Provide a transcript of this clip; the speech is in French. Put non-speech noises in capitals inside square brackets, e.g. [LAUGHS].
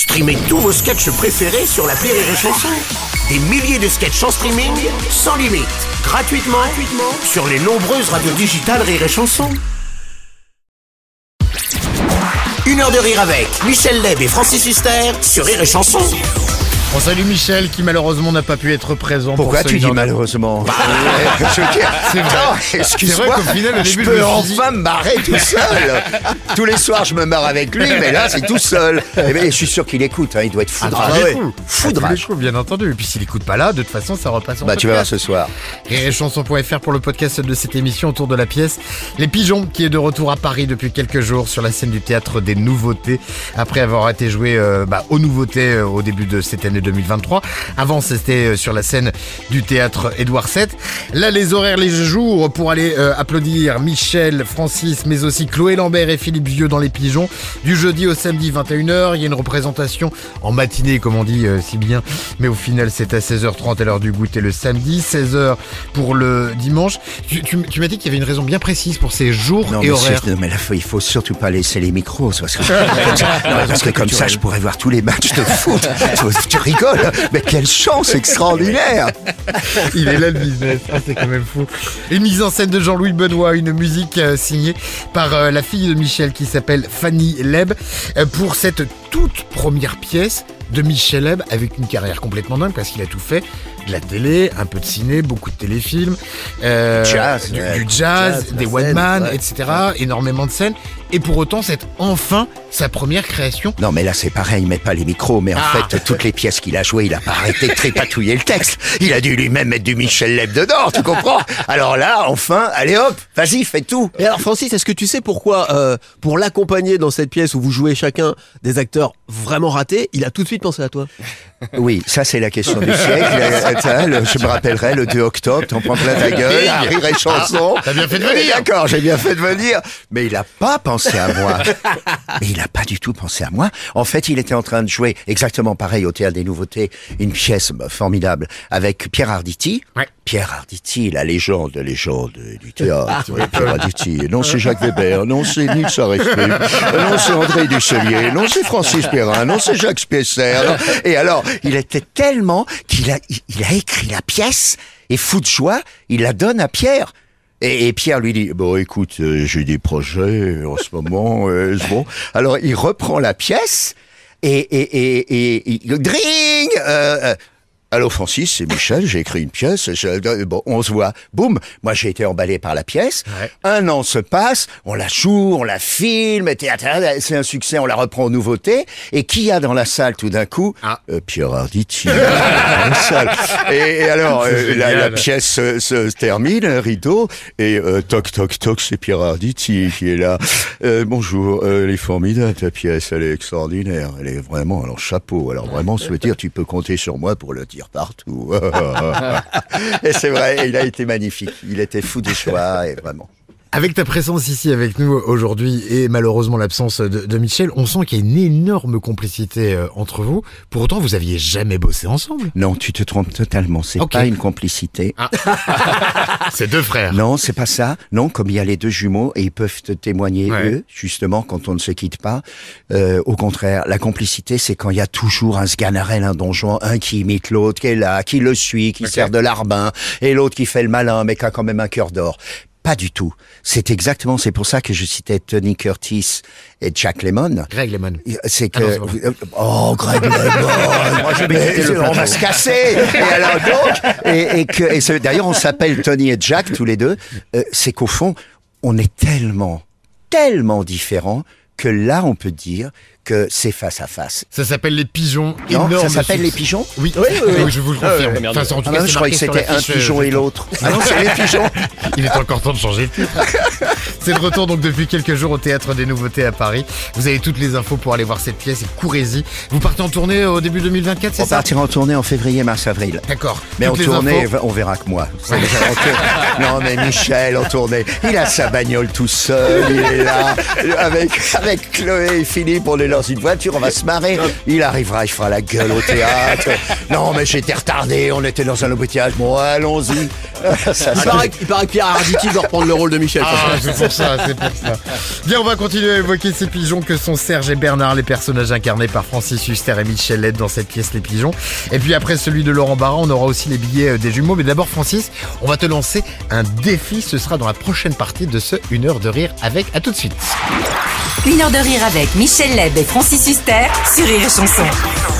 Streamez tous vos sketchs préférés sur la Rire et Chanson. Des milliers de sketchs en streaming, sans limite, gratuitement, sur les nombreuses radios digitales Rire et Chanson. Une heure de rire avec Michel Leb et Francis Huster sur Rire et Chanson. On salue Michel qui malheureusement n'a pas pu être présent. Pourquoi pour tu dis malheureusement [LAUGHS] Je veux dire, C'est vrai. excuse-moi, qu'au final, au je début, je peux me suis dit- enfin me marrer tout seul. [LAUGHS] Tous les soirs, je me marre avec lui, mais là, c'est tout seul. Et ben, je suis sûr qu'il écoute, hein, il doit être Ah, foudrage. Ah, coups, bien entendu. Et puis s'il écoute pas là, de toute façon, ça repasse en Bah, tu vas voir ce soir. Rirechanson.fr pour le podcast de cette émission autour de la pièce Les Pigeons qui est de retour à Paris depuis quelques jours sur la scène du théâtre des nouveautés après avoir été joué euh, bah, aux nouveautés euh, au début de cette année 2023. Avant c'était euh, sur la scène du théâtre Édouard VII. Là les horaires les jours pour aller euh, applaudir Michel, Francis mais aussi Chloé Lambert et Philippe Vieux dans Les Pigeons du jeudi au samedi 21h. Il y a une représentation en matinée comme on dit euh, si bien mais au final c'est à 16h30 à l'heure du goûter le samedi, 16h pour le dimanche. Tu, tu- tu m'as dit qu'il y avait une raison bien précise pour ces jours Non, et mais, horaires. non, mais là, il faut surtout pas laisser les micros, parce que, [LAUGHS] Non, parce que comme ça, je pourrais voir tous les matchs de foot. [LAUGHS] tu, tu mais quelle chance extraordinaire. Il est là le business, ah, c'est quand même fou. Une mise en scène de Jean-Louis Benoît, une musique euh, signée par euh, la fille de Michel qui s'appelle Fanny Leb. Euh, pour cette toute première pièce de Michel Leb avec une carrière complètement dingue parce qu'il a tout fait. De la télé, un peu de ciné, beaucoup de téléfilms, euh, Jazz, du, ouais. du jazz, Jazz, des one man, ouais. etc. Énormément de scènes. Et pour autant, c'est enfin sa première création. Non, mais là, c'est pareil, il met pas les micros, mais en Ah. fait, toutes les pièces qu'il a jouées, il a pas arrêté de trépatouiller le texte. Il a dû lui-même mettre du Michel Leb dedans, tu comprends? Alors là, enfin, allez hop, vas-y, fais tout Et alors Francis, est-ce que tu sais pourquoi, euh, pour l'accompagner dans cette pièce où vous jouez chacun des acteurs vraiment ratés, il a tout de suite pensé à toi [LAUGHS] Oui, ça c'est la question du siècle. Euh, [LAUGHS] je me rappellerai le 2 octobre, t'en prends plein ta gueule, rire et chanson. t'as bien fait de venir. Oui, D'accord, j'ai bien fait de venir. Mais il a pas pensé à moi. [LAUGHS] Mais il a pas du tout pensé à moi. En fait, il était en train de jouer exactement pareil au Théâtre des Nouveautés, une pièce formidable avec Pierre Arditi. Ouais. Pierre Arditi, la légende, la légende du théâtre. Pierre Arditi. Non, c'est Jacques Weber. Non, c'est Nils Aresprit. Non, c'est André Dusselier. Non, c'est Francis Perrin. Non, c'est Jacques Spiesser. Non. Et alors, il était tellement qu'il a, il, a écrit la pièce et fou de joie, il la donne à Pierre. Et, Pierre lui dit bon écoute euh, j'ai des projets en ce moment euh, bon? Alors il reprend la pièce et et et, dring euh, Allô Francis, c'est Michel, j'ai écrit une pièce, je- bon, on se voit, boum, moi j'ai été emballé par la pièce, Ouais. un an se passe, on la joue, on la filme, c'est un succès, on la reprend aux nouveautés, et qui y a dans la salle tout d'un coup Ah. Euh, Pierre Arditi. [LAUGHS] Et, et alors, euh, la, pièce se, se termine, un rideau, et euh, toc toc toc, c'est Pierre Arditi qui est là. Euh, bonjour, elle est formidable ta pièce, elle est extraordinaire, elle est vraiment, alors chapeau, alors vraiment, veut dire tu peux compter sur moi pour le dire partout. [LAUGHS] et c'est vrai, il a été magnifique, il était fou de joie, et vraiment. Avec ta présence ici avec nous aujourd'hui et malheureusement l'absence de, de Michel, on sent qu'il y a une énorme complicité euh, entre vous. Pour autant, vous aviez jamais bossé ensemble. Non, tu te trompes totalement, c'est Ok. pas une complicité. [LAUGHS] C'est deux frères. Non, c'est pas ça. Non, comme il y a les deux jumeaux et ils peuvent te témoigner Ouais. eux, justement, quand on ne se quitte pas. Euh, au contraire, la complicité, c'est quand il y a toujours un sganarelle, un donjon, un qui imite l'autre, qui est là, qui le suit, qui sert de larbin, et l'autre qui fait le malin, mais qui a quand même un cœur d'or. Pas du tout. C'est exactement, c'est pour ça que je citais Tony Curtis et Jack Lemmon. Greg Lemon. C'est que Ah non, c'est oh Greg [LAUGHS] Mais on va se casser. Et alors donc et, et que d'ailleurs on s'appelle Tony et Jack tous les deux. Euh, c'est qu'au fond on est tellement tellement différents que là on peut dire que c'est face à face. Ça s'appelle les pigeons. Non, Énorme ça s'appelle les pigeons? Oui, oui, oui. je vous le confirme. Enfin, c'est- en tout Ah cas, c'est je croyais que c'était un l'affiche, euh, pigeon et l'autre. Ah non, c'est les pigeons. [LAUGHS] Il est encore temps de changer de [LAUGHS] titre. C'est de retour donc depuis quelques jours au Théâtre des Nouveautés à Paris. Vous avez toutes les infos pour aller voir cette pièce et courez-y. Vous partez en tournée au début 2024, c'est On ça partira en tournée en février, mars, avril. D'accord. Mais en Toutes tournée, infos. on verra que moi. [LAUGHS] Non, mais Michel en tournée, il a sa bagnole tout seul, il est là, avec, avec Chloé et Philippe, on est dans une voiture, on va se marrer. Il arrivera, il fera la gueule au théâtre. Non, mais j'étais retardé, on était dans un embouteillage. Bon, allons-y. [LAUGHS] Il paraît, il paraît que Pierre Arditi doit reprendre le rôle de Michel. Ah, c'est pour ça, c'est pour ça. Bien, on va continuer à évoquer ces pigeons que sont Serge et Bernard, les personnages incarnés par Francis Huster et Michel Led dans cette pièce Les Pigeons. Et puis après celui de Laurent Barra, on aura aussi les billets euh, des jumeaux. Mais d'abord, Francis, on va te lancer un défi. Ce sera dans la prochaine partie de ce Une heure de rire avec. À tout de suite. Une heure de rire avec Michel Leb et Francis Huster sur Rire et Chanson.